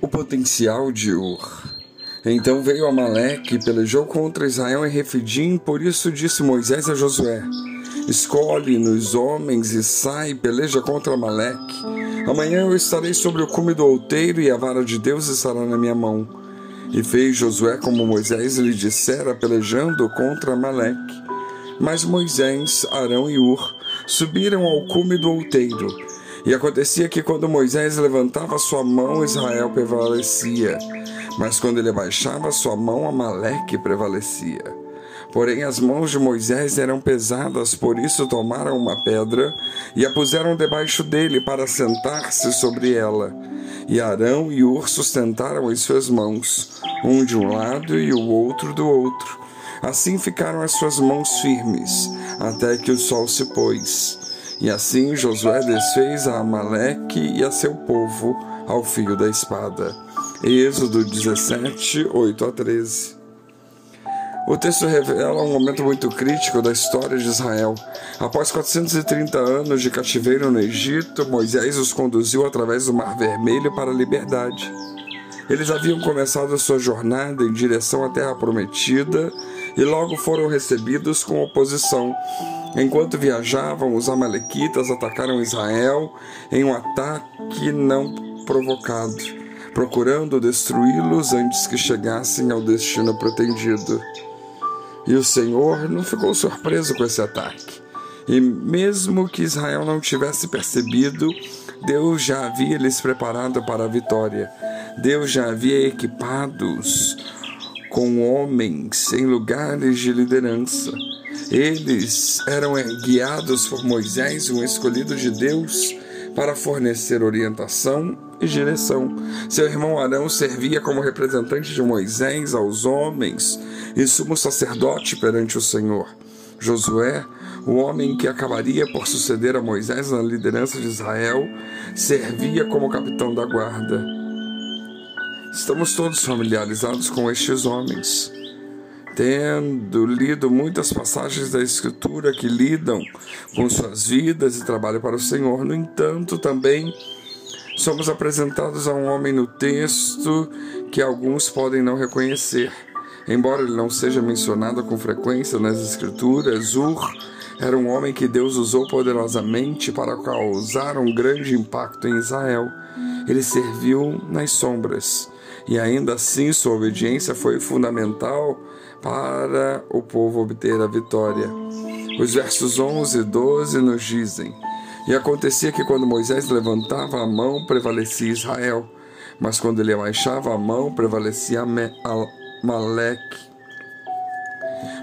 o potencial de Ur. Então veio Amaleque e pelejou contra Israel em Refidim, por isso disse Moisés a Josué: Escolhe-nos homens e sai, peleja contra Amaleque. Amanhã eu estarei sobre o cume do outeiro e a vara de Deus estará na minha mão. E fez Josué como Moisés lhe dissera, pelejando contra Amaleque. Mas Moisés, Arão e Ur subiram ao cume do outeiro. E acontecia que quando Moisés levantava sua mão, Israel prevalecia. Mas quando ele abaixava sua mão, Amaleque prevalecia. Porém, as mãos de Moisés eram pesadas, por isso tomaram uma pedra e a puseram debaixo dele para sentar-se sobre ela. E Arão e Ur sustentaram as suas mãos, um de um lado e o outro do outro. Assim ficaram as suas mãos firmes, até que o sol se pôs. E assim Josué desfez a Amaleque e a seu povo ao fio da espada. Êxodo 17, 8 a 13. O texto revela um momento muito crítico da história de Israel. Após 430 anos de cativeiro no Egito, Moisés os conduziu através do Mar Vermelho para a liberdade. Eles haviam começado sua jornada em direção à Terra Prometida e logo foram recebidos com oposição. Enquanto viajavam, os Amalequitas atacaram Israel em um ataque não provocado, procurando destruí-los antes que chegassem ao destino pretendido. E o Senhor não ficou surpreso com esse ataque. E mesmo que Israel não tivesse percebido, Deus já havia lhes preparado para a vitória. Deus já havia equipados com homens em lugares de liderança. Eles eram guiados por Moisés, um escolhido de Deus, para fornecer orientação e direção. Seu irmão Arão servia como representante de Moisés aos homens e sumo sacerdote perante o Senhor. Josué, o homem que acabaria por suceder a Moisés na liderança de Israel, servia como capitão da guarda. Estamos todos familiarizados com estes homens, tendo lido muitas passagens da Escritura que lidam com suas vidas e trabalho para o Senhor. No entanto, também somos apresentados a um homem no texto que alguns podem não reconhecer. Embora ele não seja mencionado com frequência nas Escrituras, Ur era um homem que Deus usou poderosamente para causar um grande impacto em Israel. Ele serviu nas sombras e ainda assim sua obediência foi fundamental para o povo obter a vitória. Os versos 11 e 12 nos dizem: E acontecia que quando Moisés levantava a mão, prevalecia Israel, mas quando ele abaixava a mão, prevalecia Maleque.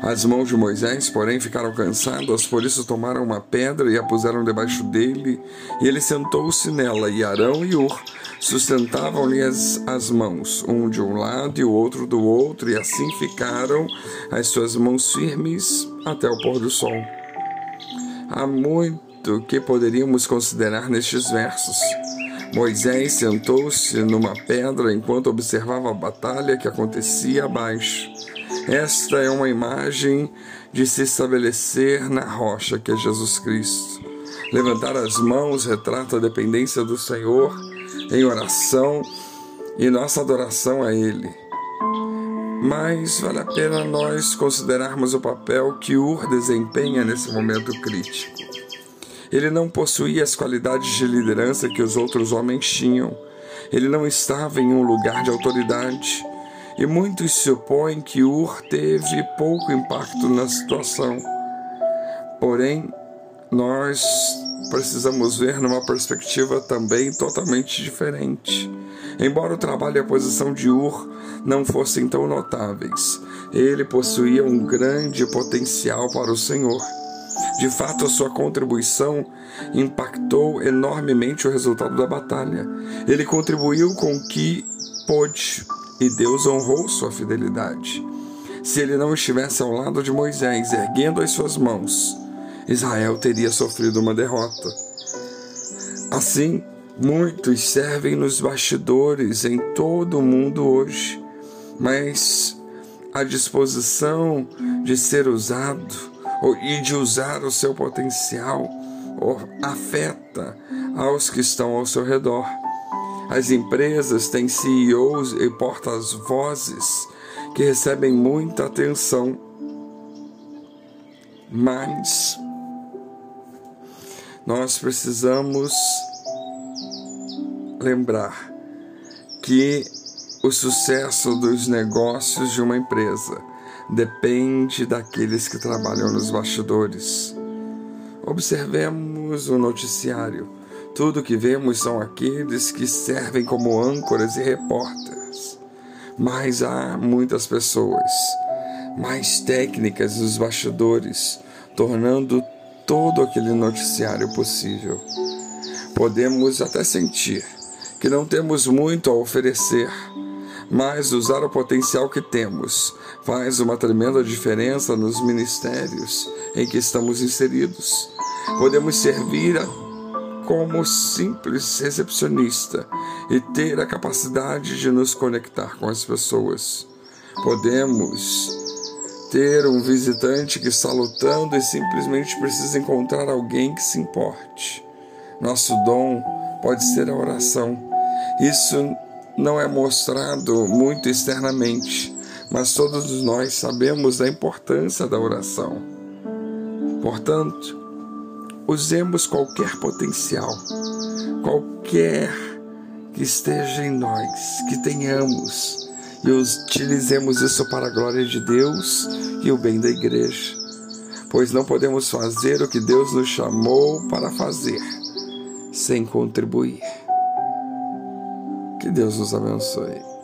As mãos de Moisés, porém, ficaram cansadas, por isso tomaram uma pedra e a puseram debaixo dele, e ele sentou-se nela, e Arão e Ur sustentavam-lhe as, as mãos, um de um lado e o outro do outro, e assim ficaram as suas mãos firmes até o pôr do sol. Há muito que poderíamos considerar nestes versos. Moisés sentou-se numa pedra enquanto observava a batalha que acontecia abaixo. Esta é uma imagem de se estabelecer na rocha que é Jesus Cristo. Levantar as mãos retrata a dependência do Senhor em oração e nossa adoração a Ele. Mas vale a pena nós considerarmos o papel que Ur desempenha nesse momento crítico. Ele não possuía as qualidades de liderança que os outros homens tinham. Ele não estava em um lugar de autoridade. E muitos supõem que Ur teve pouco impacto na situação. Porém, nós precisamos ver numa perspectiva também totalmente diferente. Embora o trabalho e a posição de Ur não fossem tão notáveis, ele possuía um grande potencial para o Senhor. De fato, a sua contribuição impactou enormemente o resultado da batalha. Ele contribuiu com o que pôde e Deus honrou sua fidelidade. Se ele não estivesse ao lado de Moisés, erguendo as suas mãos, Israel teria sofrido uma derrota. Assim, muitos servem nos bastidores em todo o mundo hoje, mas a disposição de ser usado e de usar o seu potencial afeta aos que estão ao seu redor. As empresas têm CEOs e portas-vozes que recebem muita atenção, mas nós precisamos lembrar que o sucesso dos negócios de uma empresa depende daqueles que trabalham nos bastidores. Observemos o noticiário. Tudo que vemos são aqueles que servem como âncoras e repórteres. Mas há muitas pessoas, mais técnicas nos bastidores, tornando todo aquele noticiário possível. Podemos até sentir que não temos muito a oferecer, mas usar o potencial que temos faz uma tremenda diferença nos ministérios em que estamos inseridos. Podemos servir como simples recepcionista e ter a capacidade de nos conectar com as pessoas. Podemos ter um visitante que está lutando e simplesmente precisa encontrar alguém que se importe. Nosso dom pode ser a oração. Isso não é mostrado muito externamente, mas todos nós sabemos da importância da oração. Portanto, usemos qualquer potencial, qualquer que esteja em nós, que tenhamos, e utilizemos isso para a glória de Deus e o bem da igreja, pois não podemos fazer o que Deus nos chamou para fazer sem contribuir. Que Deus nos abençoe.